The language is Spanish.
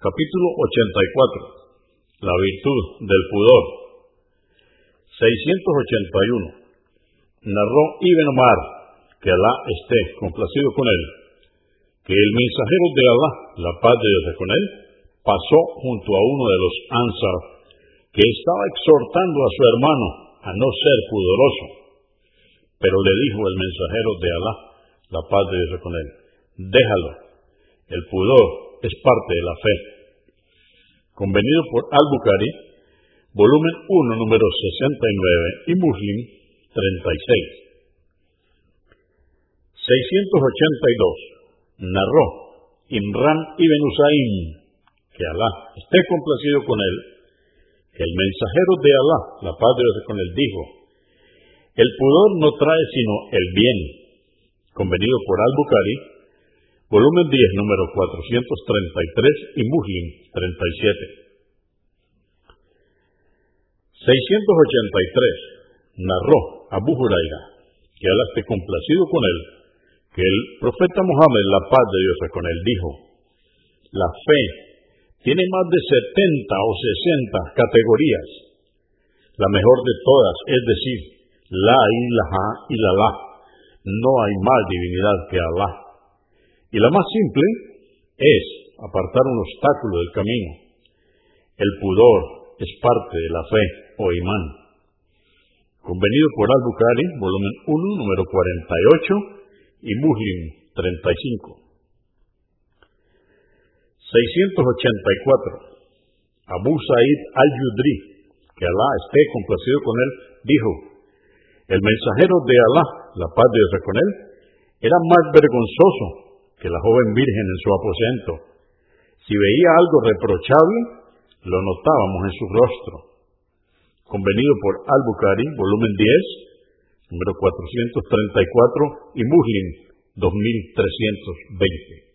Capítulo 84. La virtud del pudor. 681. Narró Ibn Omar, que Alá esté complacido con él, que el mensajero de Alá, la paz de Dios con él, pasó junto a uno de los Ansar, que estaba exhortando a su hermano a no ser pudoroso. Pero le dijo el mensajero de Alá, la paz de Dios con él, déjalo, el pudor es parte de la fe. Convenido por Al-Bukhari, volumen 1, número 69 y Muslim 36. 682. Narró Imran ibn Usaim, que Alá esté complacido con él, que el mensajero de Alá, la paz de con él, dijo, el pudor no trae sino el bien. Convenido por Al-Bukhari, volumen 10, número 433 y Muslim 37. 683. Narró Abu Huraira, que Alá esté complacido con él, que el profeta Mohammed, la paz de Dios con él, dijo, la fe tiene más de 70 o 60 categorías. La mejor de todas es decir, la ilaha la No hay más divinidad que Allah. Y la más simple es apartar un obstáculo del camino. El pudor es parte de la fe o imán. Convenido por Al-Bukhari, volumen 1, número 48 y Muslim 35. 684. Abu Sa'id al-Yudri, que Alá esté complacido con él, dijo, el mensajero de Alá, la paz de Dios con él, era más vergonzoso que la joven virgen en su aposento. Si veía algo reprochable, lo notábamos en su rostro. Convenido por Al-Bukhari, volumen 10, número 434 y Muslim 2320.